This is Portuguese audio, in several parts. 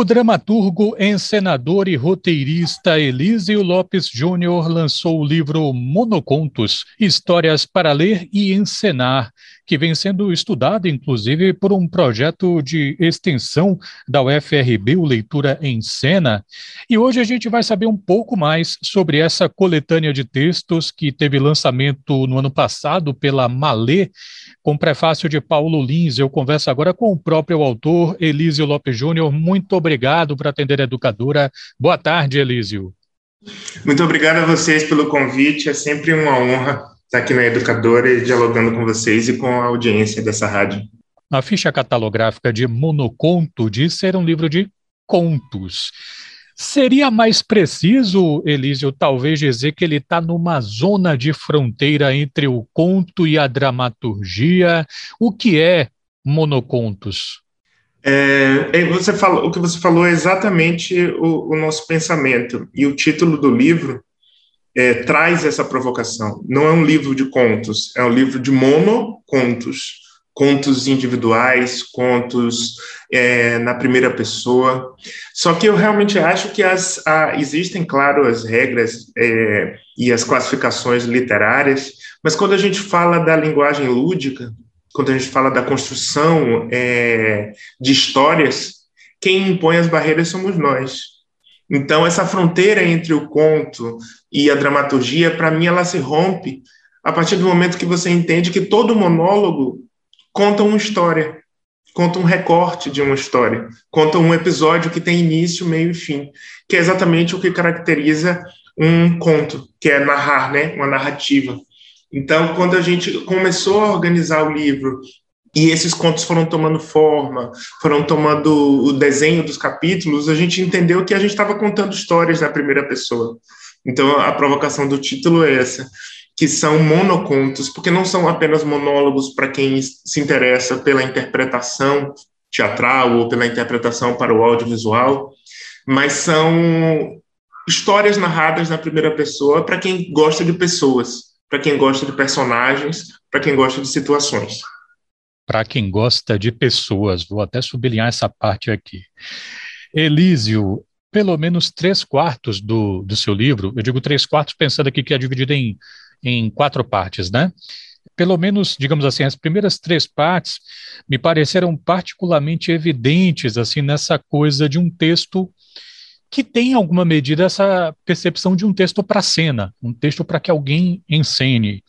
O dramaturgo, encenador e roteirista Elísio Lopes Júnior lançou o livro Monocontos, Histórias para Ler e Encenar, que vem sendo estudado, inclusive, por um projeto de extensão da UFRB, o Leitura em Cena. E hoje a gente vai saber um pouco mais sobre essa coletânea de textos que teve lançamento no ano passado pela Malê, com prefácio de Paulo Lins. Eu converso agora com o próprio autor, Elísio Lopes Júnior. Muito obrigado por atender a educadora. Boa tarde, Elísio. Muito obrigado a vocês pelo convite. É sempre uma honra estar aqui na Educadora e dialogando com vocês e com a audiência dessa rádio. A ficha catalográfica de Monoconto diz ser um livro de contos. Seria mais preciso, Elísio, talvez dizer que ele está numa zona de fronteira entre o conto e a dramaturgia. O que é monocontos? É, é você falou, o que você falou é exatamente o, o nosso pensamento. E o título do livro é, traz essa provocação. Não é um livro de contos, é um livro de monocontos, contos individuais, contos é, na primeira pessoa. Só que eu realmente acho que as, a, existem, claro, as regras é, e as classificações literárias, mas quando a gente fala da linguagem lúdica, quando a gente fala da construção é, de histórias, quem impõe as barreiras somos nós. Então, essa fronteira entre o conto e a dramaturgia, para mim, ela se rompe a partir do momento que você entende que todo monólogo conta uma história, conta um recorte de uma história, conta um episódio que tem início, meio e fim, que é exatamente o que caracteriza um conto, que é narrar, né, uma narrativa. Então, quando a gente começou a organizar o livro e esses contos foram tomando forma, foram tomando o desenho dos capítulos, a gente entendeu que a gente estava contando histórias na primeira pessoa. Então, a provocação do título é essa, que são monocontos, porque não são apenas monólogos para quem se interessa pela interpretação teatral ou pela interpretação para o audiovisual, mas são histórias narradas na primeira pessoa para quem gosta de pessoas, para quem gosta de personagens, para quem gosta de situações para quem gosta de pessoas. Vou até sublinhar essa parte aqui. Elísio, pelo menos três quartos do, do seu livro, eu digo três quartos pensando aqui que é dividido em, em quatro partes, né? Pelo menos, digamos assim, as primeiras três partes me pareceram particularmente evidentes, assim, nessa coisa de um texto que tem alguma medida essa percepção de um texto para cena, um texto para que alguém ensene,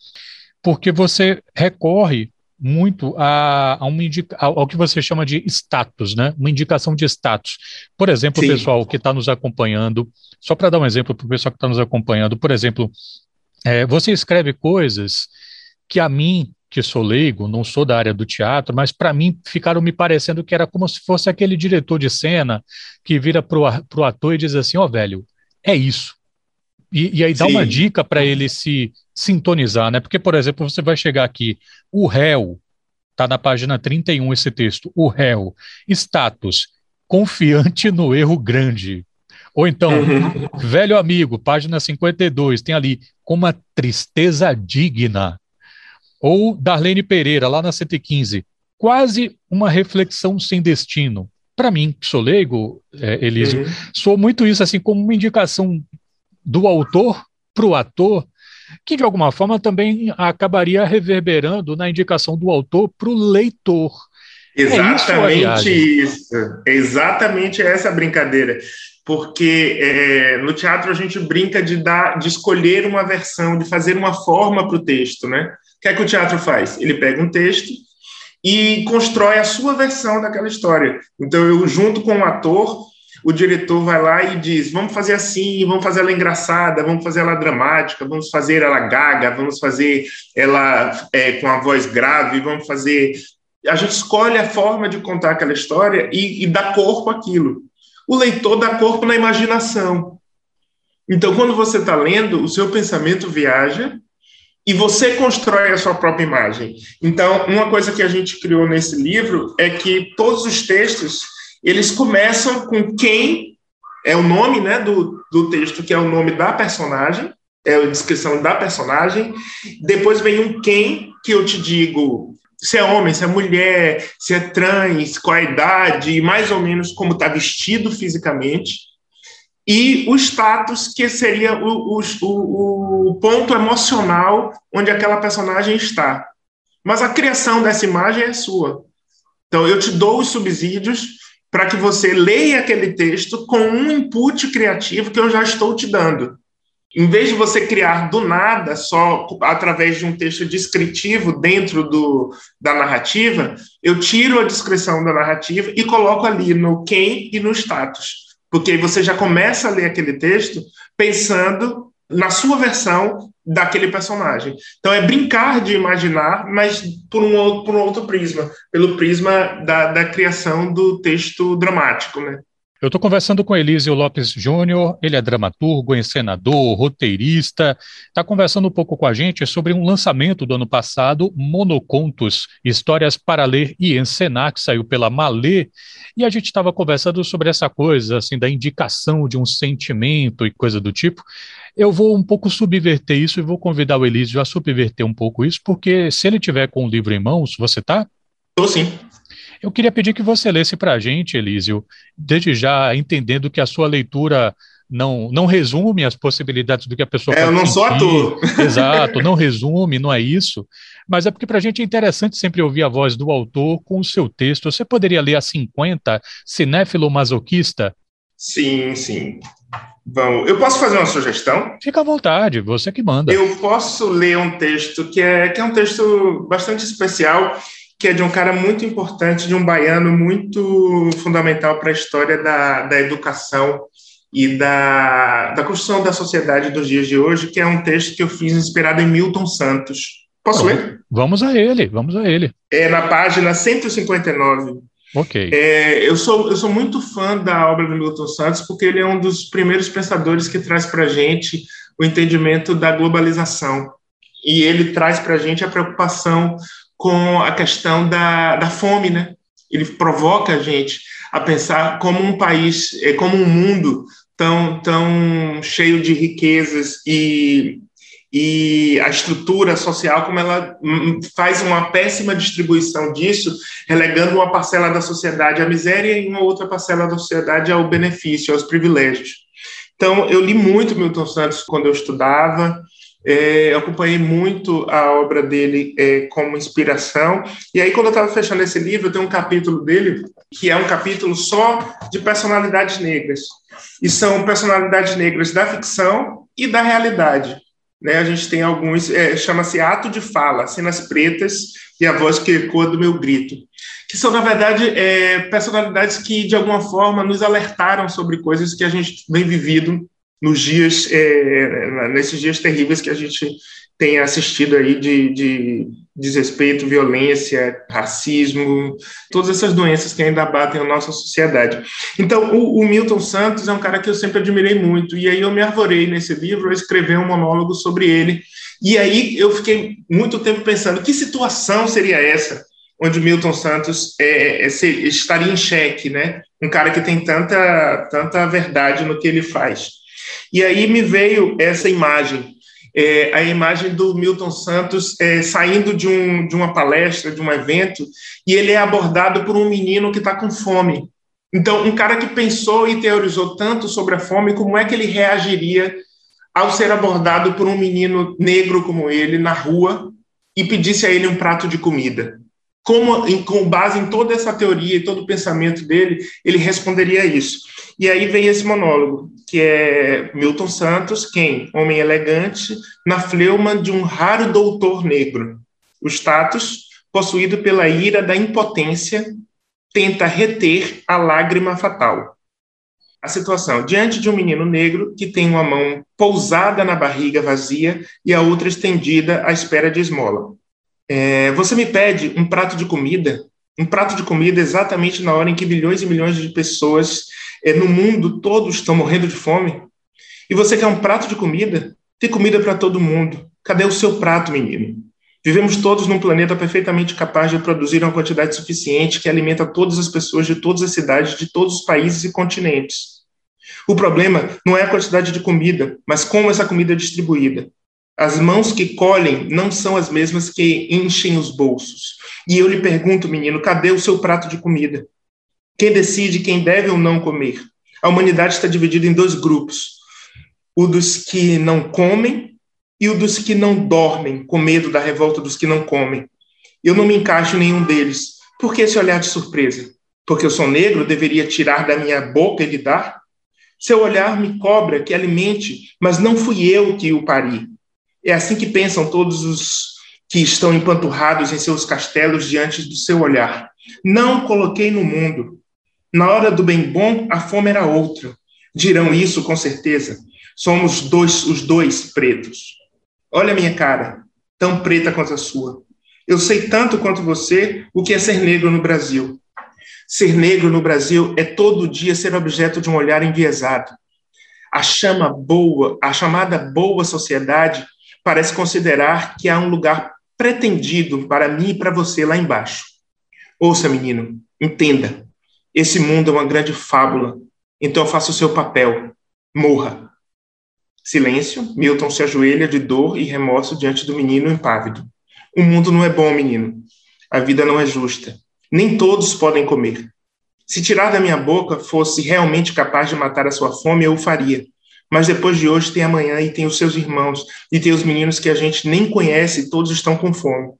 porque você recorre muito a, a uma indica, ao que você chama de status, né? Uma indicação de status. Por exemplo, o pessoal que está nos acompanhando, só para dar um exemplo para o pessoal que está nos acompanhando, por exemplo, é, você escreve coisas que a mim, que sou leigo, não sou da área do teatro, mas para mim ficaram me parecendo que era como se fosse aquele diretor de cena que vira para o ator e diz assim: ó, oh, velho, é isso. E, e aí dá Sim. uma dica para ele se sintonizar, né? Porque, por exemplo, você vai chegar aqui, o réu, está na página 31 esse texto, o réu, status, confiante no erro grande. Ou então, uhum. velho amigo, página 52, tem ali, com uma tristeza digna. Ou Darlene Pereira, lá na 115, quase uma reflexão sem destino. Para mim, que sou leigo, é, Elísio, uhum. sou muito isso, assim, como uma indicação do autor para o ator, que de alguma forma também acabaria reverberando na indicação do autor para o leitor. Exatamente é isso, isso, exatamente essa brincadeira, porque é, no teatro a gente brinca de dar, de escolher uma versão, de fazer uma forma para o texto, né? O que é que o teatro faz? Ele pega um texto e constrói a sua versão daquela história. Então eu junto com o ator o diretor vai lá e diz: vamos fazer assim, vamos fazer ela engraçada, vamos fazer ela dramática, vamos fazer ela gaga, vamos fazer ela é, com a voz grave, vamos fazer. A gente escolhe a forma de contar aquela história e, e dá corpo àquilo. O leitor dá corpo na imaginação. Então, quando você está lendo, o seu pensamento viaja e você constrói a sua própria imagem. Então, uma coisa que a gente criou nesse livro é que todos os textos eles começam com quem é o nome né, do, do texto, que é o nome da personagem, é a descrição da personagem. Depois vem um quem, que eu te digo se é homem, se é mulher, se é trans, qual a idade, mais ou menos como está vestido fisicamente, e o status, que seria o, o, o ponto emocional onde aquela personagem está. Mas a criação dessa imagem é sua. Então, eu te dou os subsídios para que você leia aquele texto com um input criativo que eu já estou te dando. Em vez de você criar do nada, só através de um texto descritivo dentro do, da narrativa, eu tiro a descrição da narrativa e coloco ali no quem e no status. Porque você já começa a ler aquele texto pensando na sua versão daquele personagem. Então é brincar de imaginar, mas por um outro, por um outro prisma, pelo prisma da, da criação do texto dramático, né? Eu estou conversando com Elísio Lopes Júnior, ele é dramaturgo, encenador, roteirista, está conversando um pouco com a gente sobre um lançamento do ano passado, Monocontos, Histórias para Ler e Encenar, que saiu pela Malê, e a gente estava conversando sobre essa coisa, assim, da indicação de um sentimento e coisa do tipo. Eu vou um pouco subverter isso e vou convidar o Elísio a subverter um pouco isso, porque se ele tiver com o livro em mãos, você tá? Estou sim. Eu queria pedir que você lesse para a gente, Elísio, desde já entendendo que a sua leitura não, não resume as possibilidades do que a pessoa é, Eu não sou ator. Exato, não resume, não é isso. Mas é porque para a gente é interessante sempre ouvir a voz do autor com o seu texto. Você poderia ler a 50, Cinéfilo Masoquista? Sim, sim. Vamos. Eu posso fazer uma sugestão? Fica à vontade, você que manda. Eu posso ler um texto que é, que é um texto bastante especial que é de um cara muito importante, de um baiano muito fundamental para a história da, da educação e da, da construção da sociedade dos dias de hoje, que é um texto que eu fiz inspirado em Milton Santos. Posso ler? Vamos a ele, vamos a ele. É na página 159. Ok. É, eu, sou, eu sou muito fã da obra do Milton Santos, porque ele é um dos primeiros pensadores que traz para a gente o entendimento da globalização. E ele traz para a gente a preocupação com a questão da, da fome, né? Ele provoca a gente a pensar como um país, é, como um mundo tão, tão cheio de riquezas e, e a estrutura social, como ela faz uma péssima distribuição disso, relegando uma parcela da sociedade à miséria e uma outra parcela da sociedade ao benefício, aos privilégios. Então, eu li muito Milton Santos quando eu estudava, é, eu acompanhei muito a obra dele é, como inspiração. E aí, quando eu estava fechando esse livro, tem um capítulo dele que é um capítulo só de personalidades negras. E são personalidades negras da ficção e da realidade. Né? A gente tem alguns, é, chama-se Ato de Fala, Cenas Pretas e a Voz que Ecoa do Meu Grito. Que são, na verdade, é, personalidades que, de alguma forma, nos alertaram sobre coisas que a gente vem vivendo nos dias, é, nesses dias terríveis que a gente tem assistido aí de, de desrespeito, violência, racismo, todas essas doenças que ainda batem a nossa sociedade. Então, o, o, Milton Santos é um cara que eu sempre admirei muito, e aí eu me arvorei nesse livro a escrever um monólogo sobre ele, e aí eu fiquei muito tempo pensando, que situação seria essa onde Milton Santos é, é, estaria em xeque, né? Um cara que tem tanta, tanta verdade no que ele faz. E aí me veio essa imagem, é, a imagem do Milton Santos é, saindo de, um, de uma palestra, de um evento, e ele é abordado por um menino que está com fome. Então, um cara que pensou e teorizou tanto sobre a fome, como é que ele reagiria ao ser abordado por um menino negro como ele na rua e pedisse a ele um prato de comida? Como, em, com base em toda essa teoria e todo o pensamento dele, ele responderia isso. E aí vem esse monólogo, que é Milton Santos, quem? Homem elegante, na fleuma de um raro doutor negro. O status, possuído pela ira da impotência, tenta reter a lágrima fatal. A situação, diante de um menino negro que tem uma mão pousada na barriga vazia e a outra estendida à espera de esmola. É, você me pede um prato de comida, um prato de comida exatamente na hora em que milhões e milhões de pessoas é, no mundo todos estão morrendo de fome, e você quer um prato de comida, tem comida para todo mundo. Cadê o seu prato, menino? Vivemos todos num planeta perfeitamente capaz de produzir uma quantidade suficiente que alimenta todas as pessoas de todas as cidades, de todos os países e continentes. O problema não é a quantidade de comida, mas como essa comida é distribuída. As mãos que colhem não são as mesmas que enchem os bolsos. E eu lhe pergunto, menino, cadê o seu prato de comida? Quem decide quem deve ou não comer? A humanidade está dividida em dois grupos: o dos que não comem e o dos que não dormem, com medo da revolta dos que não comem. Eu não me encaixo em nenhum deles. Por que esse olhar de surpresa? Porque eu sou negro, deveria tirar da minha boca e lhe dar? Seu olhar me cobra que alimente, mas não fui eu que o pari. É assim que pensam todos os que estão empanturrados em seus castelos diante do seu olhar. Não coloquei no mundo. Na hora do bem bom, a fome era outra. Dirão isso com certeza. Somos dois, os dois pretos. Olha a minha cara, tão preta quanto a sua. Eu sei tanto quanto você o que é ser negro no Brasil. Ser negro no Brasil é todo dia ser objeto de um olhar enviesado. A chama boa, a chamada boa sociedade parece considerar que há um lugar pretendido para mim e para você lá embaixo. Ouça, menino, entenda. Esse mundo é uma grande fábula. Então faça o seu papel. Morra. Silêncio. Milton se ajoelha de dor e remorso diante do menino impávido. O mundo não é bom, menino. A vida não é justa. Nem todos podem comer. Se tirar da minha boca fosse realmente capaz de matar a sua fome, eu o faria. Mas depois de hoje tem amanhã e tem os seus irmãos e tem os meninos que a gente nem conhece todos estão com fome.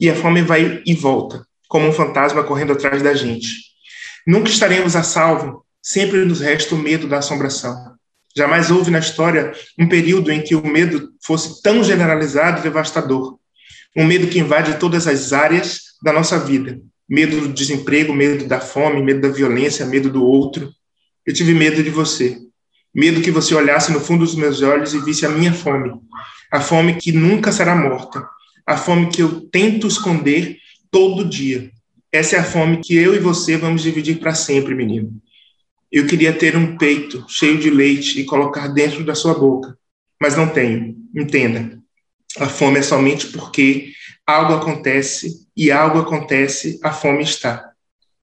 E a fome vai e volta, como um fantasma correndo atrás da gente. Nunca estaremos a salvo, sempre nos resta o medo da assombração. Jamais houve na história um período em que o medo fosse tão generalizado e devastador. Um medo que invade todas as áreas da nossa vida. Medo do desemprego, medo da fome, medo da violência, medo do outro. Eu tive medo de você. Medo que você olhasse no fundo dos meus olhos e visse a minha fome, a fome que nunca será morta, a fome que eu tento esconder todo dia. Essa é a fome que eu e você vamos dividir para sempre, menino. Eu queria ter um peito cheio de leite e colocar dentro da sua boca, mas não tenho. Entenda. A fome é somente porque algo acontece e algo acontece, a fome está.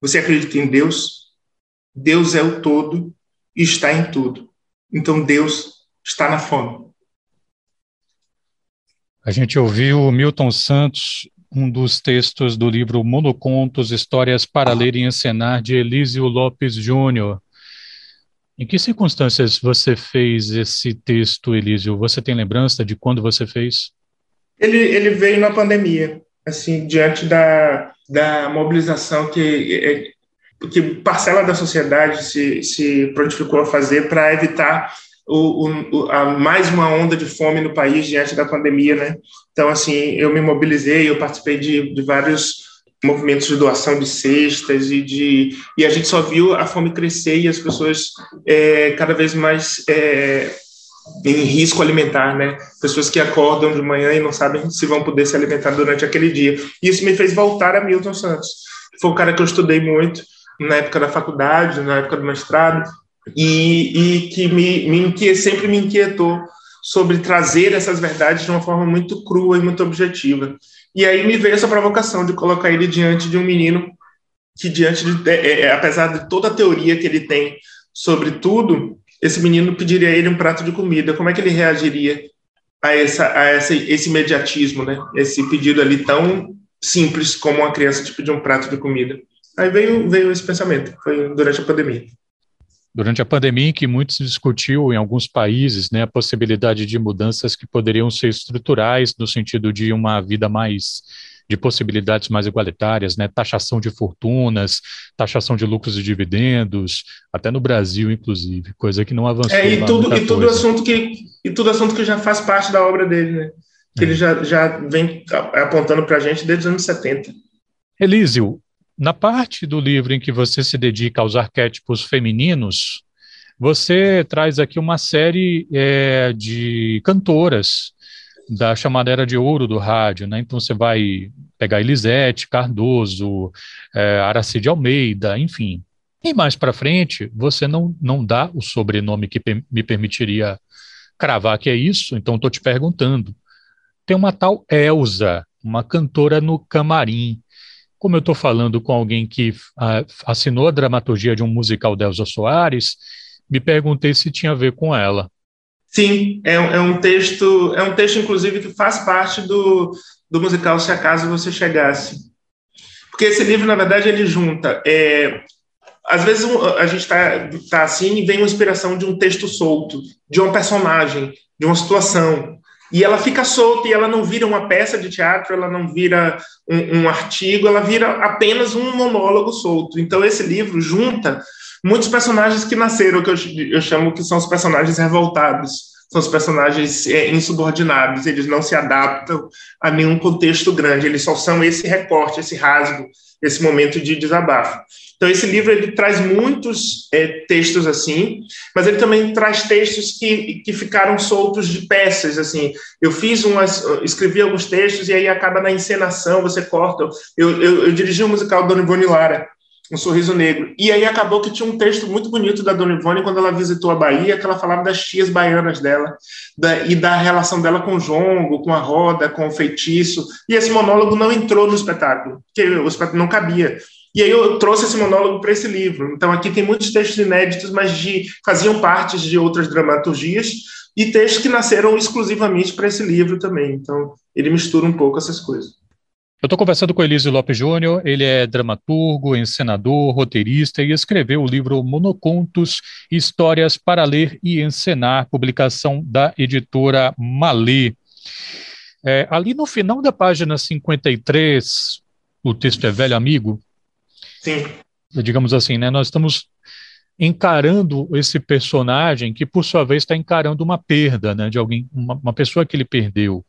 Você acredita em Deus? Deus é o todo e está em tudo. Então Deus está na fome. A gente ouviu Milton Santos, um dos textos do livro Monocontos, Histórias para Ler e Encenar, de Elísio Lopes Júnior. Em que circunstâncias você fez esse texto, Elísio? Você tem lembrança de quando você fez? Ele, ele veio na pandemia, assim, diante da, da mobilização que é, que parcela da sociedade se, se prontificou a fazer para evitar o, o, a, mais uma onda de fome no país diante da pandemia, né? Então, assim, eu me mobilizei, eu participei de, de vários movimentos de doação de cestas e de e a gente só viu a fome crescer e as pessoas é, cada vez mais é, em risco alimentar, né? Pessoas que acordam de manhã e não sabem se vão poder se alimentar durante aquele dia. Isso me fez voltar a Milton Santos. Foi um cara que eu estudei muito na época da faculdade, na época do mestrado, e, e que me, me sempre me inquietou sobre trazer essas verdades de uma forma muito crua e muito objetiva. E aí me veio essa provocação de colocar ele diante de um menino que, diante de, é, é, apesar de toda a teoria que ele tem sobre tudo, esse menino pediria a ele um prato de comida. Como é que ele reagiria a, essa, a essa, esse imediatismo, né? Esse pedido ali tão simples como uma criança te pedir um prato de comida. Aí veio, veio esse pensamento, foi durante a pandemia. Durante a pandemia, em que muito se discutiu em alguns países né, a possibilidade de mudanças que poderiam ser estruturais, no sentido de uma vida mais de possibilidades mais igualitárias, né, taxação de fortunas, taxação de lucros e dividendos, até no Brasil, inclusive, coisa que não avançou. É, e tudo, e tudo assunto que e tudo assunto que já faz parte da obra dele, né? Que é. ele já, já vem apontando para a gente desde os anos 70. Elísio, na parte do livro em que você se dedica aos arquétipos femininos, você traz aqui uma série é, de cantoras da chamada Era de Ouro do rádio, né? Então você vai pegar Elisete, Cardoso, é, Aracide Almeida, enfim. E mais para frente, você não, não dá o sobrenome que me permitiria cravar que é isso, então estou te perguntando. Tem uma tal Elsa, uma cantora no camarim. Como eu estou falando com alguém que uh, assinou a dramaturgia de um musical de Elza Soares, me perguntei se tinha a ver com ela. Sim, é, é, um texto, é um texto, inclusive, que faz parte do, do musical Se Acaso Você Chegasse. Porque esse livro, na verdade, ele junta. É, às vezes a gente está tá assim e vem uma inspiração de um texto solto, de uma personagem, de uma situação. E ela fica solta e ela não vira uma peça de teatro, ela não vira um, um artigo, ela vira apenas um monólogo solto. Então, esse livro junta muitos personagens que nasceram, que eu, eu chamo que são os personagens revoltados são os personagens é, insubordinados, eles não se adaptam a nenhum contexto grande, eles só são esse recorte, esse rasgo, esse momento de desabafo. Então, esse livro ele traz muitos é, textos assim, mas ele também traz textos que, que ficaram soltos de peças. assim. Eu fiz umas, escrevi alguns textos e aí acaba na encenação, você corta. Eu, eu, eu dirigi o um musical Dona Ivone Lara, um sorriso negro. E aí acabou que tinha um texto muito bonito da Dona Ivone quando ela visitou a Bahia, que ela falava das tias baianas dela da, e da relação dela com o jongo, com a roda, com o feitiço. E esse monólogo não entrou no espetáculo, porque o espetáculo não cabia. E aí eu trouxe esse monólogo para esse livro. Então aqui tem muitos textos inéditos, mas de faziam parte de outras dramaturgias e textos que nasceram exclusivamente para esse livro também. Então ele mistura um pouco essas coisas. Eu estou conversando com Elísio Lopes Júnior, ele é dramaturgo, encenador, roteirista e escreveu o livro Monocontos, Histórias para Ler e Encenar, publicação da editora Malê. É, ali no final da página 53, o texto é Velho Amigo, Sim. Digamos assim, né? Nós estamos encarando esse personagem que, por sua vez, está encarando uma perda, né? De alguém, uma, uma pessoa que ele perdeu.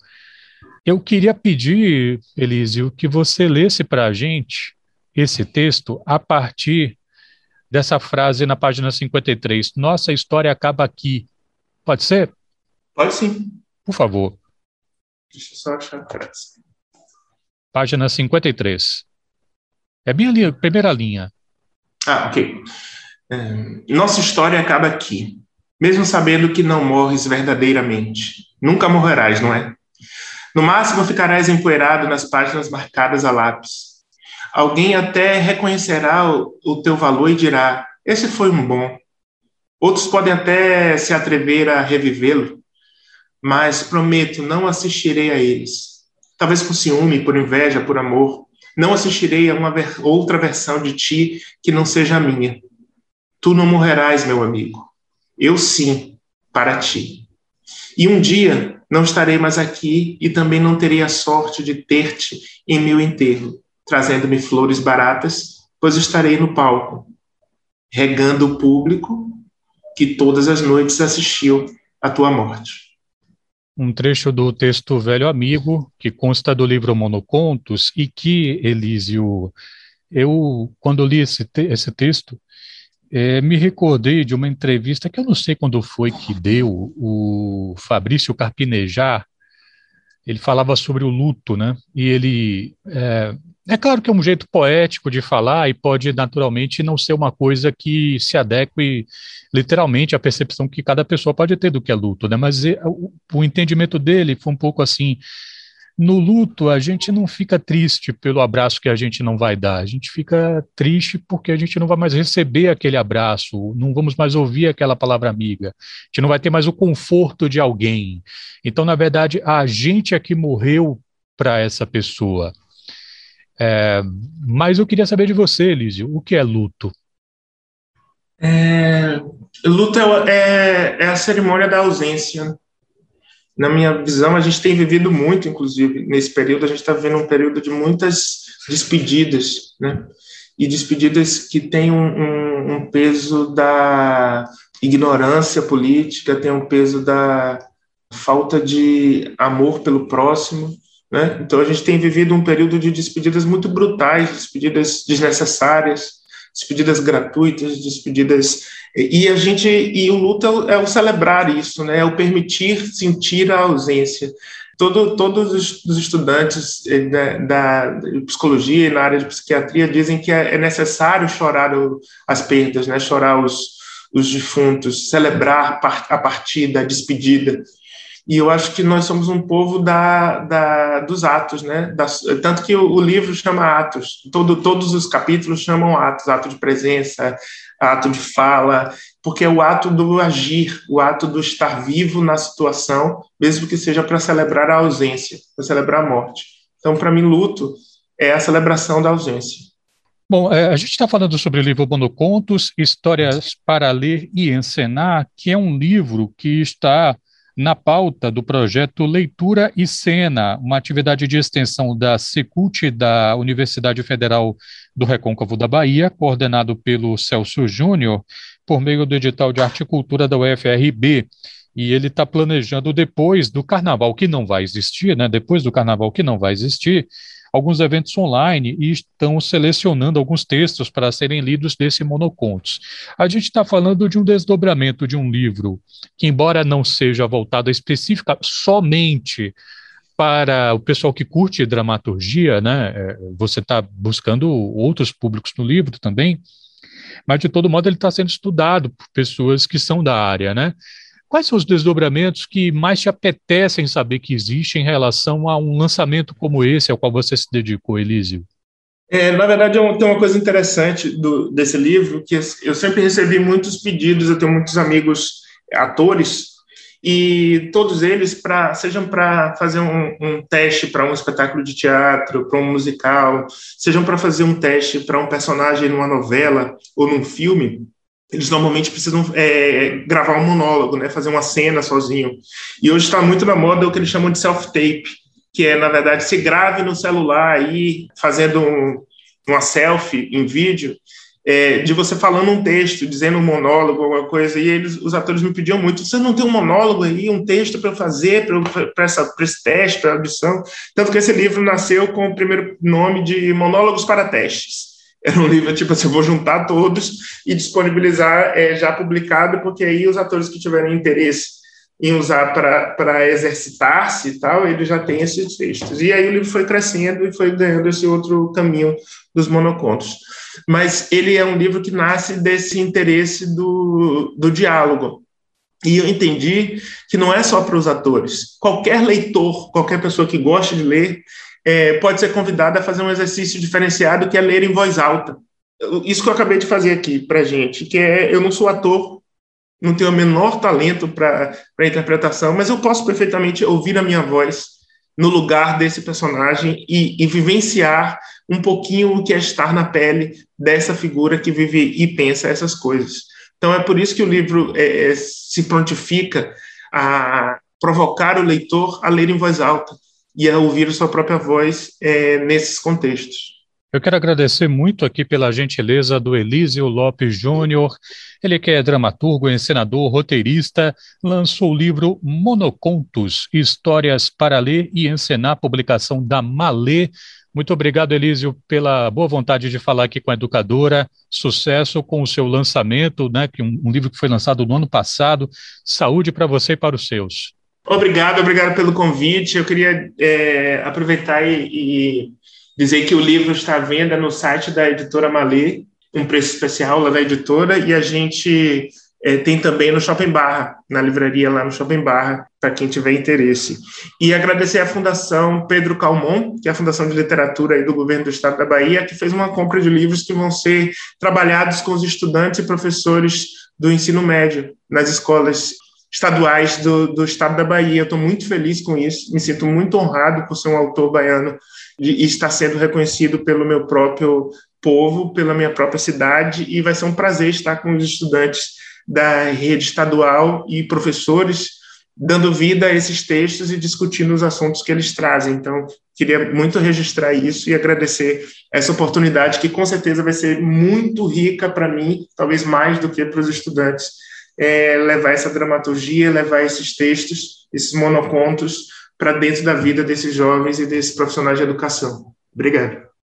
Eu queria pedir, Elísio, que você lesse para a gente esse texto a partir dessa frase na página 53. Nossa história acaba aqui. Pode ser? Pode sim. Por favor. Deixa eu só achar a frase. Página 53. É bem ali, primeira linha. Ah, ok. É, nossa história acaba aqui, mesmo sabendo que não morres verdadeiramente. Nunca morrerás, não é? No máximo ficarás empoeirado nas páginas marcadas a lápis. Alguém até reconhecerá o, teu valor e dirá: esse foi um bom. Outros podem até se atrever a revivê-lo, mas prometo, não assistirei a eles. Talvez por ciúme, por inveja, por amor, não assistirei a uma ver outra versão de ti que não seja a minha. Tu não morrerás, meu amigo. Eu sim, para ti. E um dia não estarei mais aqui e também não terei a sorte de ter-te em meu enterro, trazendo-me flores baratas, pois estarei no palco, regando o público que todas as noites assistiu à tua morte. Um trecho do texto Velho Amigo, que consta do livro Monocontos, e que, Elísio, eu, quando li esse, te esse texto, é, me recordei de uma entrevista que eu não sei quando foi que deu o Fabrício Carpinejar, ele falava sobre o luto, né? E ele é, é claro que é um jeito poético de falar e pode naturalmente não ser uma coisa que se adeque literalmente à percepção que cada pessoa pode ter do que é luto, né? Mas é, o, o entendimento dele foi um pouco assim: no luto a gente não fica triste pelo abraço que a gente não vai dar, a gente fica triste porque a gente não vai mais receber aquele abraço, não vamos mais ouvir aquela palavra amiga, a gente não vai ter mais o conforto de alguém. Então, na verdade, a gente é que morreu para essa pessoa. É, mas eu queria saber de você, Elísio, o que é luto? É, luto é, é, é, a cerimônia da ausência. Na minha visão, a gente tem vivido muito, inclusive, nesse período, a gente está vivendo um período de muitas despedidas, né? E despedidas que têm um, um, um peso da ignorância política, tem um peso da falta de amor pelo próximo, né? Então, a gente tem vivido um período de despedidas muito brutais, despedidas desnecessárias, despedidas gratuitas, despedidas. E a gente e o luto é o celebrar isso, né? É o permitir sentir a ausência. Todo, todos os estudantes eh, da, da, psicologia e na área de psiquiatria dizem que é, é necessário chorar as perdas, né? Chorar os, os defuntos, celebrar a partida, a despedida. E eu acho que nós somos um povo da, da dos atos, né? Da, tanto que o, o, livro chama Atos. Todo, todos os capítulos chamam Atos, ato de presença, ato de fala. porque é o ato do agir, o ato do estar vivo na situação, mesmo que seja para celebrar a ausência, para celebrar a morte. Então, para mim, luto é a celebração da ausência. Bom, é, a gente está falando sobre o livro Monocontos, Histórias para Ler e Encenar, que é um livro que está na pauta do projeto Leitura e Cena, uma atividade de extensão da Secult da Universidade Federal do Recôncavo da Bahia, coordenado pelo Celso Júnior, por meio do edital de arte e cultura da UFRB. E ele está planejando depois do carnaval, que não vai existir, né? Depois do carnaval, que não vai existir, alguns eventos online e estão selecionando alguns textos para serem lidos desse monocontos. A gente está falando de um desdobramento de um livro que, embora não seja voltado específica somente para o pessoal que curte dramaturgia, né? É, você está buscando outros públicos no livro também, mas de todo modo ele está sendo estudado por pessoas que são da área, né? Quais são os desdobramentos que mais te apetecem saber que existem em relação a um lançamento como esse ao qual você se dedicou, Elísio? É, na verdade, é tem uma coisa interessante do, desse livro, que eu sempre recebi muitos pedidos, eu tenho muitos amigos atores, e todos eles, pra, sejam para fazer um, um teste para um espetáculo de teatro, para um musical, sejam para fazer um teste para um personagem numa novela ou num filme, eles normalmente precisam é, gravar um monólogo, né, fazer uma cena sozinho. E hoje está muito na moda o que eles chamam de self-tape, que é, na verdade, se grave no celular aí, fazendo um, uma selfie em vídeo, é, de você falando um texto, dizendo um monólogo, alguma coisa, e eles, os atores me pediam muito, você não tem um monólogo aí, um texto para eu fazer, para esse teste, para audição? Tanto que esse livro nasceu com o primeiro nome de Monólogos para Testes. Era um livro, tipo assim, eu vou juntar todos e disponibilizar é, já publicado, porque aí os atores que tiverem interesse em usar para exercitar-se e tal, ele já tem esses textos. E aí o livro foi crescendo e foi ganhando esse outro caminho dos monocontos. Mas ele é um livro que nasce desse interesse do, do diálogo. E eu entendi que não é só para os atores. Qualquer leitor, qualquer pessoa que gosta de ler, é, pode ser convidado a fazer um exercício diferenciado que é ler em voz alta. Isso que eu acabei de fazer aqui para gente, que é eu não sou ator, não tenho o menor talento para interpretação, mas eu posso perfeitamente ouvir a minha voz no lugar desse personagem e, e, vivenciar um pouquinho o que é estar na pele dessa figura que vive e pensa essas coisas. Então é por isso que o livro é, é se prontifica a provocar o leitor a ler em voz alta, e a ouvir a sua própria voz é, nesses contextos. Eu quero agradecer muito aqui pela gentileza do Elísio Lopes Júnior. Ele que é dramaturgo, encenador, roteirista, lançou o livro Monocontos, Histórias para Ler e Encenar, publicação da Malê. Muito obrigado, Elísio, pela boa vontade de falar aqui com a educadora. Sucesso com o seu lançamento, né, um, um livro que foi lançado no ano passado. Saúde para você e para os seus. Obrigado, obrigado pelo convite. Eu queria é, aproveitar e, e, dizer que o livro está à venda no site da editora Malê, um preço especial lá da editora, e a gente é, tem também no Shopping Barra, na livraria lá no Shopping Barra, para quem tiver interesse. E agradecer à Fundação Pedro Calmon, que é a Fundação de Literatura do Governo do Estado da Bahia, que fez uma compra de livros que vão ser trabalhados com os estudantes e professores do ensino médio nas escolas estaduais do, do estado da Bahia. Estou muito feliz com isso, me sinto muito honrado por ser um autor baiano e estar sendo reconhecido pelo meu próprio povo, pela minha própria cidade, e vai ser um prazer estar com os estudantes da rede estadual e professores dando vida a esses textos e discutindo os assuntos que eles trazem. Então, queria muito registrar isso e agradecer essa oportunidade que com certeza vai ser muito rica para mim, talvez mais do que para os estudantes é, levar essa dramaturgia, levar esses textos, esses monocontos, para dentro da vida desses jovens e desses profissionais de educação. Obrigado.